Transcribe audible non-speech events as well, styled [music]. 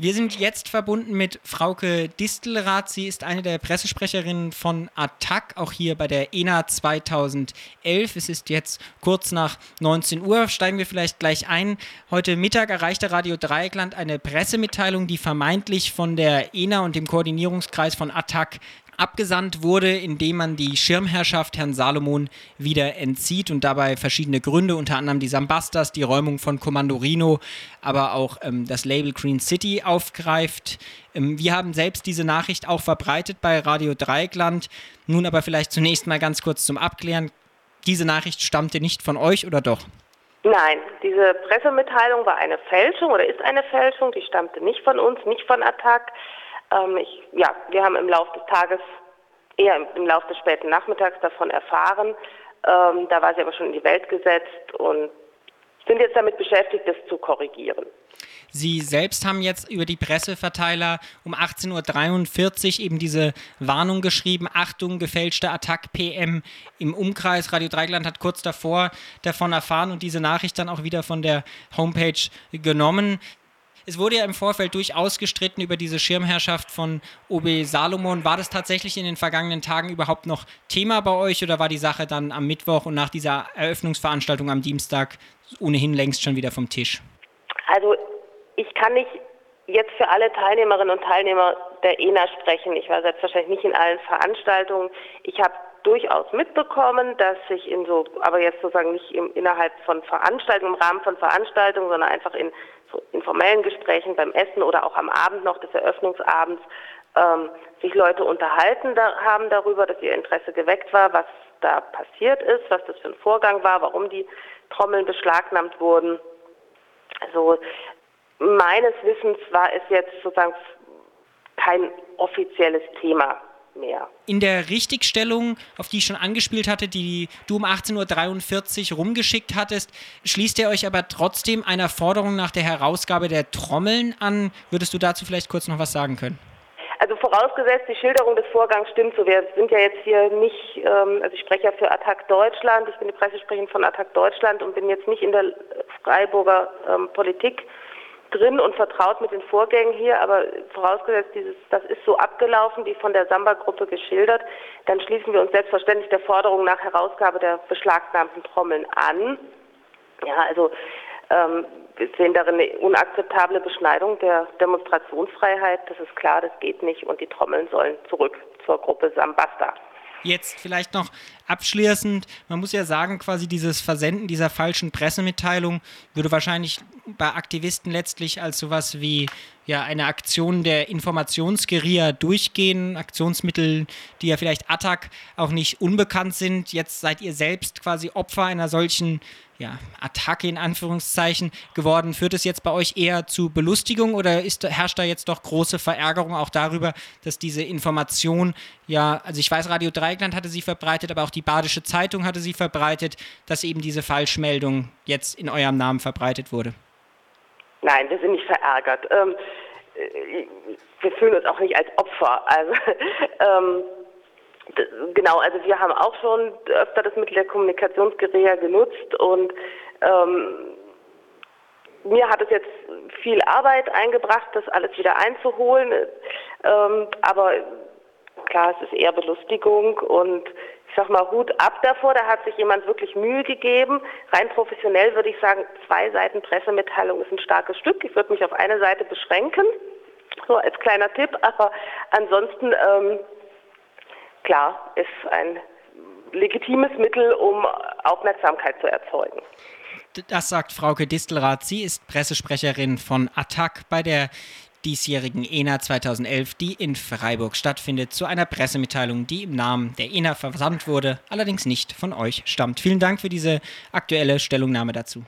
Wir sind jetzt verbunden mit Frauke Distelrath. Sie ist eine der Pressesprecherinnen von ATTAC, auch hier bei der ENA 2011. Es ist jetzt kurz nach 19 Uhr. Steigen wir vielleicht gleich ein. Heute Mittag erreichte Radio Dreieckland eine Pressemitteilung, die vermeintlich von der ENA und dem Koordinierungskreis von ATTAC abgesandt wurde, indem man die Schirmherrschaft Herrn Salomon wieder entzieht und dabei verschiedene Gründe, unter anderem die Sambastas, die Räumung von Kommando Rino, aber auch ähm, das Label Green City aufgreift. Ähm, wir haben selbst diese Nachricht auch verbreitet bei Radio Dreieckland. Nun aber vielleicht zunächst mal ganz kurz zum Abklären. Diese Nachricht stammte nicht von euch oder doch? Nein, diese Pressemitteilung war eine Fälschung oder ist eine Fälschung. Die stammte nicht von uns, nicht von Attac. Ähm, ich, ja, wir haben im Laufe des Tages, eher im, Laufe des späten Nachmittags davon erfahren. Ähm, da war sie aber schon in die Welt gesetzt und sind jetzt damit beschäftigt, das zu korrigieren. Sie selbst haben jetzt über die Presseverteiler um 18.43 Uhr eben diese Warnung geschrieben, Achtung, gefälschte Attack PM im Umkreis. Radio Dreigland hat kurz davor davon erfahren und diese Nachricht dann auch wieder von der Homepage genommen. Es wurde ja im Vorfeld durchaus gestritten über diese Schirmherrschaft von OB Salomon. War das tatsächlich in den vergangenen Tagen überhaupt noch Thema bei euch oder war die Sache dann am Mittwoch und nach dieser Eröffnungsveranstaltung am Dienstag ohnehin längst schon wieder vom Tisch? Also ich kann nicht jetzt für alle Teilnehmerinnen und Teilnehmer der ENA sprechen. Ich war selbstverständlich nicht in allen Veranstaltungen. Ich habe durchaus mitbekommen, dass sich in so, aber jetzt sozusagen nicht im, innerhalb von Veranstaltungen, im Rahmen von Veranstaltungen, sondern einfach in so informellen Gesprächen beim Essen oder auch am Abend noch des Eröffnungsabends ähm, sich Leute unterhalten da, haben darüber, dass ihr Interesse geweckt war, was da passiert ist, was das für ein Vorgang war, warum die Trommeln beschlagnahmt wurden. Also meines Wissens war es jetzt sozusagen kein offizielles Thema mehr. In der Richtigstellung, auf die ich schon angespielt hatte, die du um 18.43 Uhr rumgeschickt hattest, schließt ihr euch aber trotzdem einer Forderung nach der Herausgabe der Trommeln an. Würdest du dazu vielleicht kurz noch was sagen können? Also vorausgesetzt, die Schilderung des Vorgangs stimmt so. Wir sind ja jetzt hier nicht, ähm, also ich spreche ja für Attac Deutschland, ich bin die Pressesprecherin von Attac Deutschland und bin jetzt nicht in der Freiburger ähm, Politik drin und vertraut mit den Vorgängen hier, aber vorausgesetzt, dieses, das ist so abgelaufen, wie von der Samba-Gruppe geschildert, dann schließen wir uns selbstverständlich der Forderung nach Herausgabe der beschlagnahmten Trommeln an. Ja, also ähm, wir sehen darin eine unakzeptable Beschneidung der Demonstrationsfreiheit. Das ist klar, das geht nicht und die Trommeln sollen zurück zur Gruppe Sambasta. Jetzt vielleicht noch abschließend, man muss ja sagen, quasi dieses Versenden dieser falschen Pressemitteilung würde wahrscheinlich bei Aktivisten letztlich als sowas wie ja eine Aktion der Informationsgeria durchgehen, Aktionsmittel, die ja vielleicht Attac auch nicht unbekannt sind. Jetzt seid ihr selbst quasi Opfer einer solchen ja, Attacke in Anführungszeichen geworden. Führt es jetzt bei euch eher zu Belustigung oder ist, herrscht da jetzt doch große Verärgerung auch darüber, dass diese Information, ja, also ich weiß, Radio Dreieckland hatte sie verbreitet, aber auch die Badische Zeitung hatte sie verbreitet, dass eben diese Falschmeldung jetzt in eurem Namen verbreitet wurde? Nein, wir sind nicht verärgert. Ähm, äh, wir fühlen uns auch nicht als Opfer. Also [laughs] ähm, genau, also wir haben auch schon öfter das Mittel der Kommunikationsgeräte genutzt und ähm, mir hat es jetzt viel Arbeit eingebracht, das alles wieder einzuholen. Ähm, aber klar, es ist eher Belustigung und sag mal Hut ab davor, da hat sich jemand wirklich Mühe gegeben. Rein professionell würde ich sagen, zwei Seiten Pressemitteilung ist ein starkes Stück. Ich würde mich auf eine Seite beschränken, so als kleiner Tipp, [laughs] aber ansonsten ähm, klar, ist ein legitimes Mittel, um Aufmerksamkeit zu erzeugen. Das sagt Frauke Distelrath. Sie ist Pressesprecherin von ATTAC bei der diesjährigen ENA 2011, die in Freiburg stattfindet, zu einer Pressemitteilung, die im Namen der ENA versandt wurde, allerdings nicht von euch stammt. Vielen Dank für diese aktuelle Stellungnahme dazu.